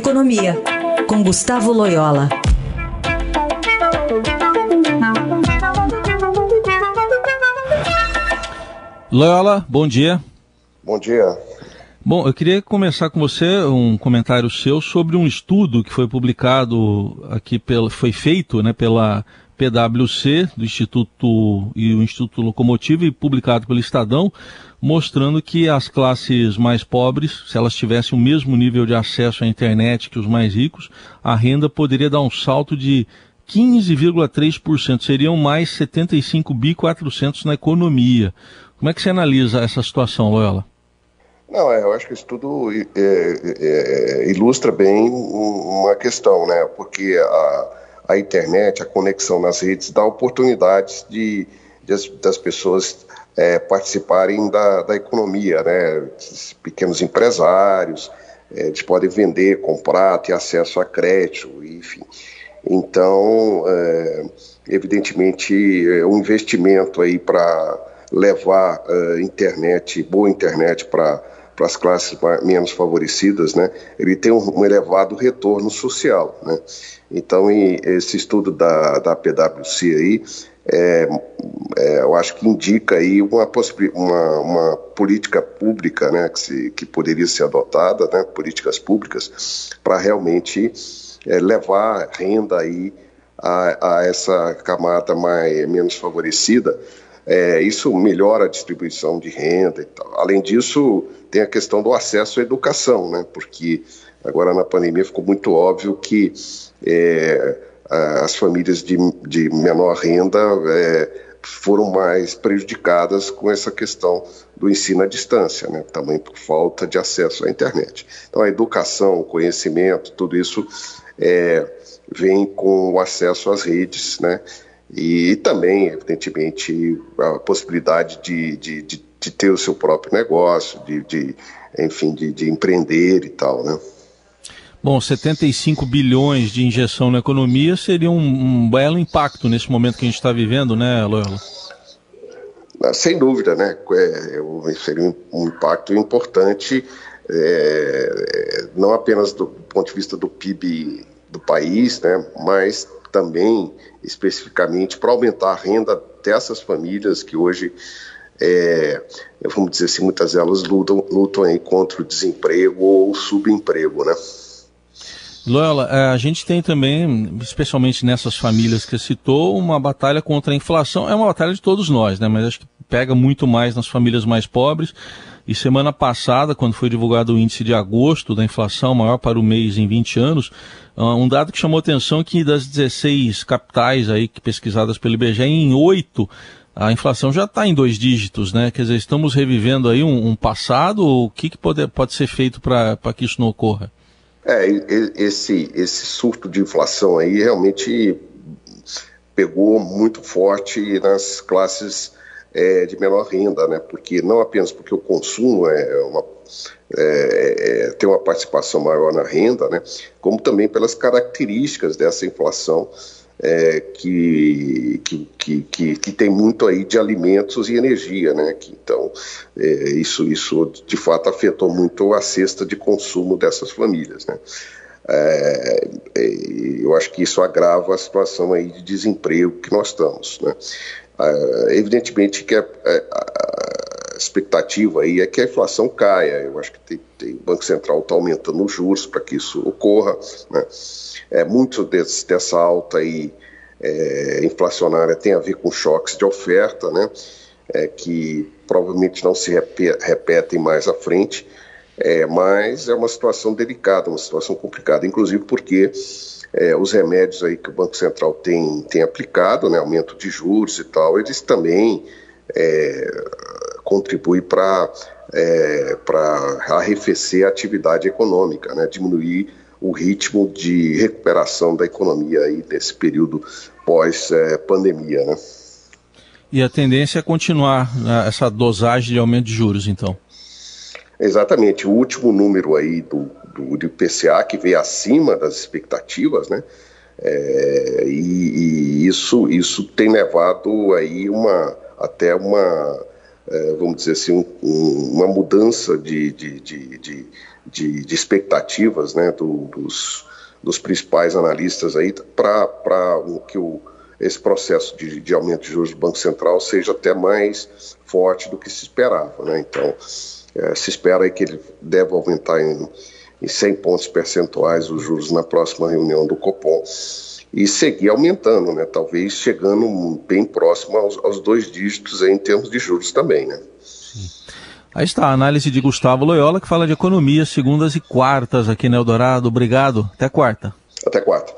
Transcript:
Economia, com Gustavo Loyola. Loyola, bom dia. Bom dia. Bom, eu queria começar com você um comentário seu sobre um estudo que foi publicado aqui, pela, foi feito né, pela PwC, do Instituto e o Instituto Locomotivo, e publicado pelo Estadão, mostrando que as classes mais pobres, se elas tivessem o mesmo nível de acesso à internet que os mais ricos, a renda poderia dar um salto de 15,3%, seriam mais 75 bi 400 na economia. Como é que você analisa essa situação, Loyola? Não, é, eu acho que isso tudo é, é, ilustra bem uma questão, né? Porque a, a internet, a conexão nas redes dá oportunidades de, de das pessoas é, participarem da, da economia, né? Pequenos empresários, é, eles podem vender, comprar, ter acesso a crédito, enfim. Então, é, evidentemente, é um investimento aí para levar uh, internet, boa internet para para as classes menos favorecidas, né, ele tem um, elevado retorno social. Né? Então, esse estudo da, da PwC aí, é, é, eu acho que indica aí uma, uma, uma política pública né, que, se, que poderia ser adotada, né, políticas públicas, para realmente é, levar renda aí a, a essa camada mais, menos favorecida, é, isso melhora a distribuição de renda e tal. Além disso, tem a questão do acesso à educação, né? Porque agora na pandemia ficou muito óbvio que é, as famílias de, de menor renda é, foram mais prejudicadas com essa questão do ensino à distância, né? também por falta de acesso à internet. Então, a educação, o conhecimento, tudo isso é, vem com o acesso às redes, né? E também, evidentemente, a possibilidade de, de, de, de ter o seu próprio negócio, de, de enfim, de, de empreender e tal, né? Bom, 75 bilhões de injeção na economia seria um, um belo impacto nesse momento que a gente está vivendo, né, Loyola? Ah, sem dúvida, né? É, seria um impacto importante, é, não apenas do ponto de vista do PIB do país, né, mas também especificamente para aumentar a renda dessas famílias que hoje, é, vamos dizer assim, muitas delas lutam, lutam contra o desemprego ou subemprego, né? Loyola, é, a gente tem também, especialmente nessas famílias que citou, uma batalha contra a inflação. É uma batalha de todos nós, né? Mas acho que pega muito mais nas famílias mais pobres. E semana passada, quando foi divulgado o índice de agosto da inflação, maior para o mês em 20 anos, ah, um dado que chamou atenção que das 16 capitais aí pesquisadas pelo IBGE, em 8 a inflação já está em dois dígitos, né? Quer dizer, estamos revivendo aí um, um passado. O que, que pode, pode ser feito para que isso não ocorra? É, esse, esse surto de inflação aí realmente pegou muito forte nas classes é, de menor renda, né? Porque não apenas porque o consumo é uma, é, é, tem uma participação maior na renda, né? Como também pelas características dessa inflação é, que, que, que, que, tem muito aí de alimentos e energia, né? Que, então, é, isso, isso de fato afetou muito a cesta de consumo dessas famílias, né? É, é eu acho que isso agrava a situação aí de desemprego que nós estamos, né? É, evidentemente que a, a, expectativa aí é que a inflação caia. Eu acho que tem, tem o Banco Central está aumentando os juros para que isso ocorra, né? É, muito desse, dessa alta aí, é, inflacionária tem a ver com choques de oferta, né? É, que provavelmente não se repetem mais à frente, é, mas é uma situação delicada, uma situação complicada, inclusive porque é, os remédios aí que o Banco Central tem, tem aplicado, né, aumento de juros e tal, eles também é, contribuem para é, arrefecer a atividade econômica, né, diminuir o ritmo de recuperação da economia aí nesse período pós-pandemia, né? E a tendência é continuar né, essa dosagem de aumento de juros, então? Exatamente. O último número aí do, do, do IPCA, que veio acima das expectativas, né? É, e, e, isso, isso tem levado aí uma, até uma, é, vamos dizer assim, um, uma mudança de, de, de, de de, expectativas né, do, dos, dos principais analistas aí para que o, esse processo de, de, aumento de juros do Banco Central seja até mais forte do que se esperava. Né? Então, é, se espera aí que ele deve aumentar em, em 100 pontos percentuais os juros na próxima reunião do Copom e seguir aumentando, né? talvez chegando bem próximo aos, aos dois dígitos em termos de juros também. Né? Aí está a análise de Gustavo Loyola, que fala de economia segundas e quartas aqui no Eldorado. Obrigado. Até quarta. Até quarta.